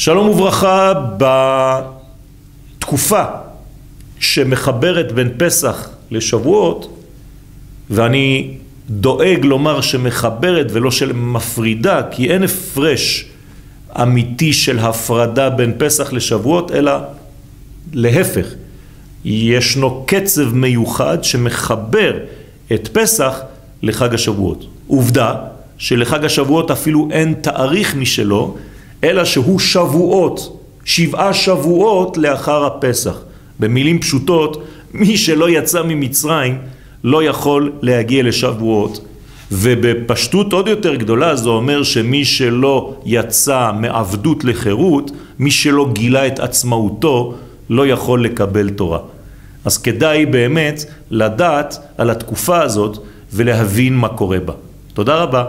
שלום וברכה בתקופה שמחברת בין פסח לשבועות ואני דואג לומר שמחברת ולא שמפרידה כי אין הפרש אמיתי של הפרדה בין פסח לשבועות אלא להפך. ישנו קצב מיוחד שמחבר את פסח לחג השבועות. עובדה שלחג השבועות אפילו אין תאריך משלו אלא שהוא שבועות, שבעה שבועות לאחר הפסח. במילים פשוטות, מי שלא יצא ממצרים לא יכול להגיע לשבועות. ובפשטות עוד יותר גדולה זה אומר שמי שלא יצא מעבדות לחירות, מי שלא גילה את עצמאותו, לא יכול לקבל תורה. אז כדאי באמת לדעת על התקופה הזאת ולהבין מה קורה בה. תודה רבה.